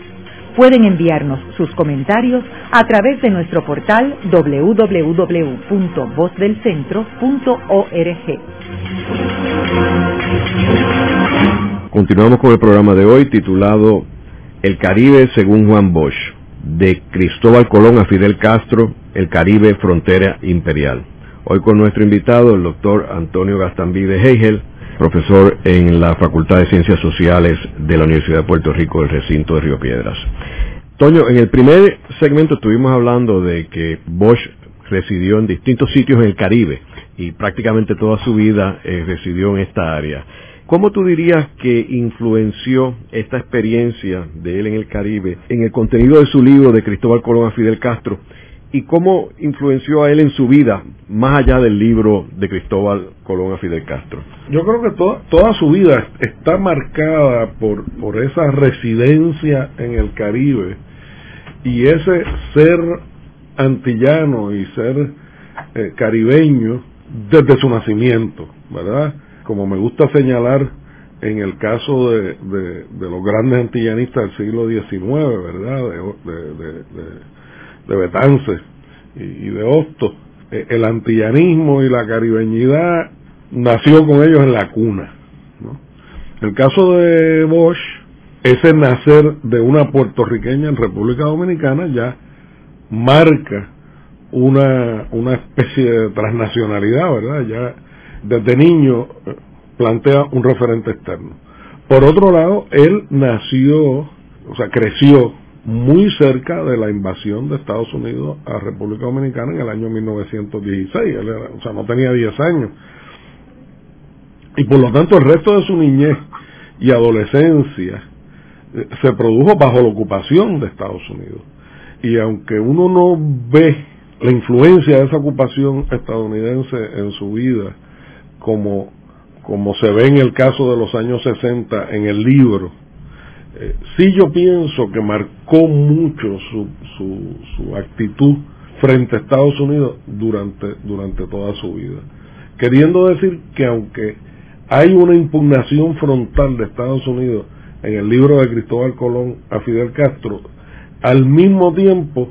Pueden enviarnos sus comentarios a través de nuestro portal www.vozdelcentro.org. Continuamos con el programa de hoy titulado El Caribe según Juan Bosch, de Cristóbal Colón a Fidel Castro, El Caribe Frontera Imperial. Hoy con nuestro invitado, el doctor Antonio Gastambide Heigel, profesor en la Facultad de Ciencias Sociales de la Universidad de Puerto Rico del recinto de Río Piedras. Toño, en el primer segmento estuvimos hablando de que Bosch residió en distintos sitios en el Caribe y prácticamente toda su vida eh, residió en esta área. ¿Cómo tú dirías que influenció esta experiencia de él en el Caribe en el contenido de su libro de Cristóbal Colón a Fidel Castro y cómo influenció a él en su vida, más allá del libro de Cristóbal Colón a Fidel Castro? Yo creo que toda, toda su vida está marcada por, por esa residencia en el Caribe y ese ser antillano y ser eh, caribeño desde su nacimiento, ¿verdad? Como me gusta señalar en el caso de, de, los grandes antillanistas del siglo XIX, ¿verdad? De, de Betance y, de Hosto. Eh, el antillanismo y la caribeñidad nació con ellos en la cuna. El caso de Bosch, ese nacer de una puertorriqueña en República Dominicana ya marca una, una especie de transnacionalidad, ¿verdad? Ya desde niño eh, plantea un referente externo. Por otro lado, él nació, o sea, creció muy cerca de la invasión de Estados Unidos a República Dominicana en el año 1916. o sea, no tenía 10 años. Y por lo tanto el resto de su niñez y adolescencia eh, se produjo bajo la ocupación de Estados Unidos. Y aunque uno no ve la influencia de esa ocupación estadounidense en su vida como, como se ve en el caso de los años 60 en el libro, eh, sí yo pienso que marcó mucho su, su, su, actitud frente a Estados Unidos durante, durante toda su vida. Queriendo decir que aunque hay una impugnación frontal de Estados Unidos en el libro de Cristóbal Colón a Fidel Castro, al mismo tiempo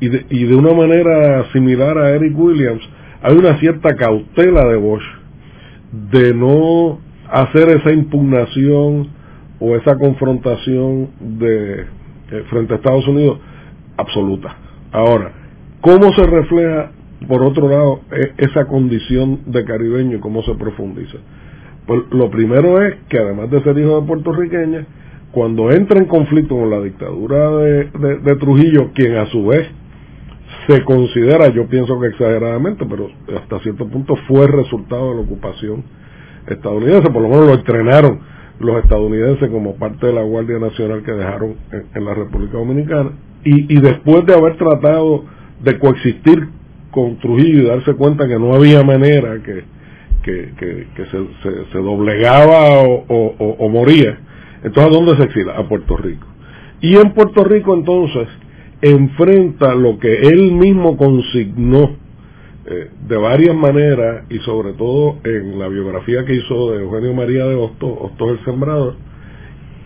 y de, y de una manera similar a Eric Williams, hay una cierta cautela de Bosch de no hacer esa impugnación o esa confrontación de eh, frente a Estados Unidos absoluta. Ahora, ¿cómo se refleja por otro lado e, esa condición de caribeño y cómo se profundiza? Pues lo primero es que además de ser hijo de puertorriqueña, cuando entra en conflicto con la dictadura de, de Trujillo, quien a su vez se considera, yo pienso que exageradamente, pero hasta cierto punto fue resultado de la ocupación estadounidense, por lo menos lo entrenaron los estadounidenses como parte de la Guardia Nacional que dejaron en, la República Dominicana. Y, después de haber tratado de coexistir con Trujillo y darse cuenta que no había manera que, que, que, se, se, doblegaba o, o, o, moría, entonces ¿a dónde se exila? A Puerto Rico. Y en Puerto Rico entonces enfrenta lo que él mismo consignó eh, de varias maneras y sobre todo en la biografía que hizo de Eugenio María de Hostos, Hostos el Sembrador,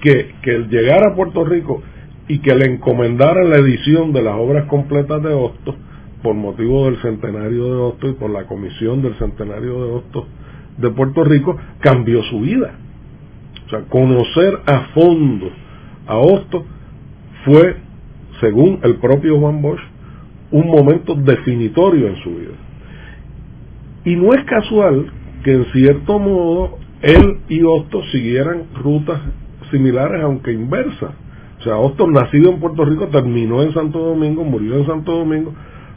que, que el llegar a Puerto Rico y que le encomendara la edición de las obras completas de Hostos por motivo del centenario de Hostos y por la comisión del centenario de Hostos de Puerto Rico, cambió su vida. O sea, conocer a fondo a Hostos fue, según el propio Juan Bosch, un momento definitorio en su vida. Y no es casual que en cierto modo él y Hostos siguieran rutas similares aunque inversas. O sea, Hostos nacido en Puerto Rico terminó en Santo Domingo, murió en Santo Domingo,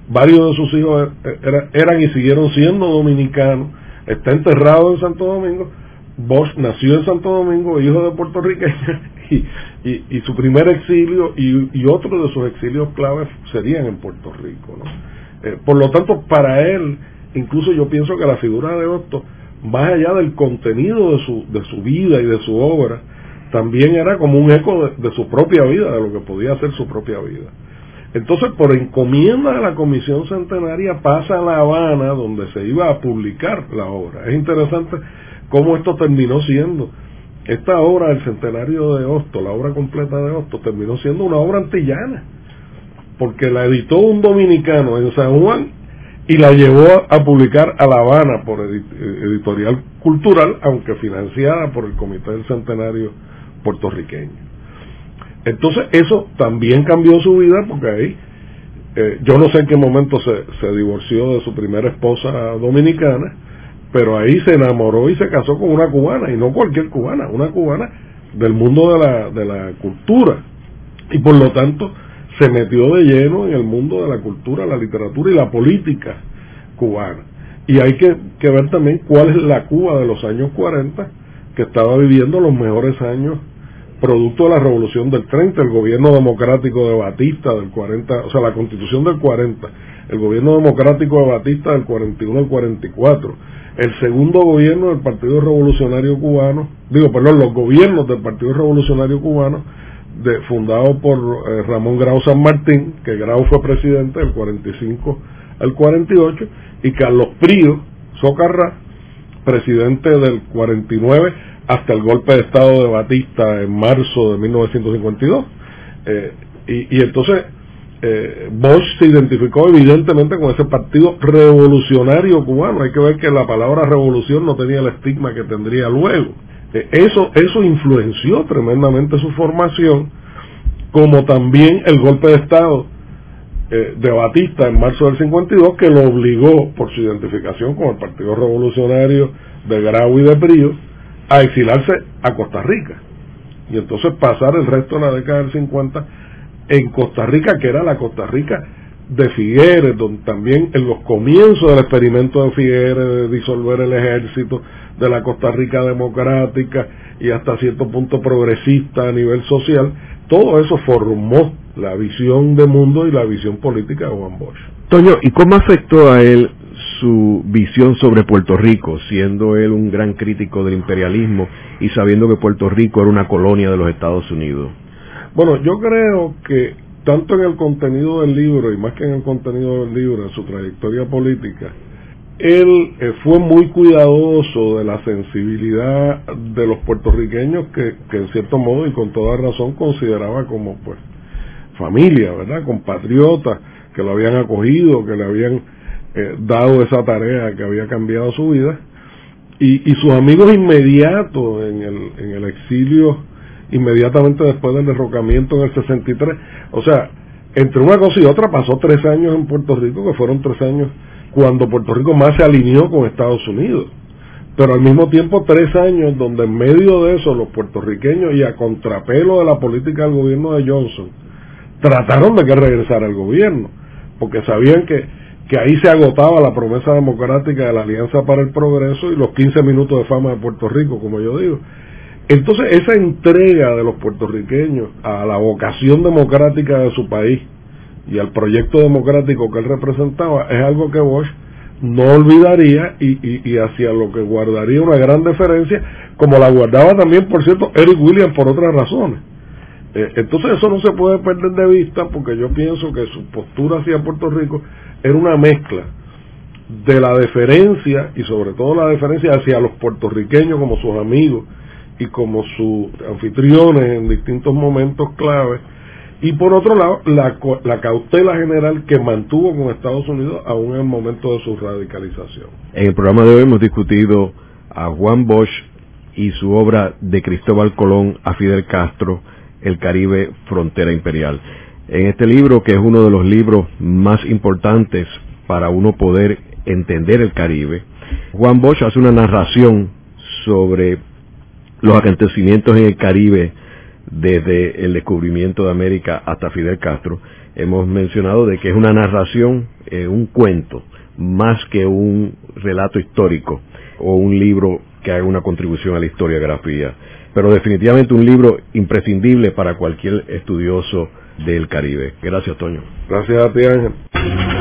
varios de sus hijos er, eran y siguieron siendo dominicanos, está enterrado en Santo Domingo, Bosch nació en Santo Domingo, hijo de puertorriqueño, y, y, su primer exilio y, y otro de sus exilios claves serían en Puerto Rico. ¿no? Eh, por lo tanto, para él, incluso yo pienso que la figura de Otto, más allá del contenido de su, de su vida y de su obra, también era como un eco de, su propia vida, de lo que podía ser su propia vida. Entonces, por encomienda de la Comisión Centenaria, pasa a La Habana, donde se iba a publicar la obra. Es interesante cómo esto terminó siendo. Esta obra del centenario de Hosto, la obra completa de Hosto, terminó siendo una obra antillana, porque la editó un dominicano en San Juan y la llevó a publicar a La Habana por editorial cultural, aunque financiada por el Comité del Centenario puertorriqueño. Entonces eso también cambió su vida porque ahí, eh, yo no sé en qué momento se, se divorció de su primera esposa dominicana, pero ahí se enamoró y se casó con una cubana, y no cualquier cubana, una cubana del mundo de la, de la cultura. Y por lo tanto se metió de lleno en el mundo de la cultura, la literatura y la política cubana. Y hay que, ver también cuál es la Cuba de los años 40, que estaba viviendo los mejores años producto de la revolución del 30, el gobierno democrático de Batista del 40, o sea, la constitución del 40, el gobierno democrático de Batista del 41 al 44, el segundo gobierno del Partido Revolucionario Cubano, digo, perdón, los gobiernos del Partido Revolucionario Cubano, fundado por eh, Ramón Grau San Martín, que Grau fue presidente del 45 al 48, y Carlos Prío Socarrá, presidente del 49 hasta el golpe de Estado de Batista en marzo de 1952. Eh, y, y, entonces eh, Bosch se identificó evidentemente con ese partido revolucionario cubano. Hay que ver que la palabra revolución no tenía el estigma que tendría luego. Eso, eso influenció tremendamente su formación, como también el golpe de Estado eh, de Batista en marzo del 52, que lo obligó, por su identificación con el Partido Revolucionario de Grau y de Brío, a exilarse a Costa Rica. Y entonces pasar el resto de la década del 50 en Costa Rica, que era la Costa Rica de Figueres, donde también en los comienzos del experimento de Figueres de disolver el ejército, de la Costa Rica democrática y hasta cierto punto progresista a nivel social, todo eso formó la visión de mundo y la visión política de Juan Bosch. Toño, ¿y cómo afectó a él su visión sobre Puerto Rico, siendo él un gran crítico del imperialismo y sabiendo que Puerto Rico era una colonia de los Estados Unidos? Bueno, yo creo que tanto en el contenido del libro y más que en el contenido del libro, en su trayectoria política, él eh, fue muy cuidadoso de la sensibilidad de los puertorriqueños que, que en cierto modo y con toda razón consideraba como pues familia, ¿verdad? Compatriotas que lo habían acogido, que le habían eh, dado esa tarea que había cambiado su vida, y, y sus amigos inmediatos en el, en el exilio, inmediatamente después del derrocamiento en el 63, o sea, entre una cosa y otra pasó tres años en Puerto Rico, que fueron tres años cuando Puerto Rico más se alineó con Estados Unidos, pero al mismo tiempo tres años donde en medio de eso los puertorriqueños y a contrapelo de la política del gobierno de Johnson trataron de que regresara al gobierno, porque sabían que que ahí se agotaba la promesa democrática de la Alianza para el Progreso y los 15 minutos de fama de Puerto Rico, como yo digo. Entonces, esa entrega de los puertorriqueños a la vocación democrática de su país y al proyecto democrático que él representaba es algo que Bosch no olvidaría y, hacia lo que guardaría una gran deferencia, como la guardaba también, por cierto, Eric Williams por otras razones. Eh, entonces eso no se puede perder de vista porque yo pienso que su postura hacia Puerto Rico era una mezcla de la deferencia y sobre todo la deferencia hacia los puertorriqueños como sus amigos y como sus anfitriones en distintos momentos claves y por otro lado la, la cautela general que mantuvo con Estados Unidos aún en el momento de su radicalización. En el programa de hoy hemos discutido a Juan Bosch y su obra de Cristóbal Colón a Fidel Castro, El Caribe Frontera Imperial en este libro, que es uno de los libros más importantes para uno poder entender el Caribe, Juan Bosch hace una narración sobre los acontecimientos en el Caribe desde el descubrimiento de América hasta Fidel Castro. Hemos mencionado de que es una narración, eh, un cuento, más que un relato histórico o un libro que haga una contribución a la historiografía, pero definitivamente un libro imprescindible para cualquier estudioso del Caribe. Gracias, Toño. Gracias a ti, Ángel.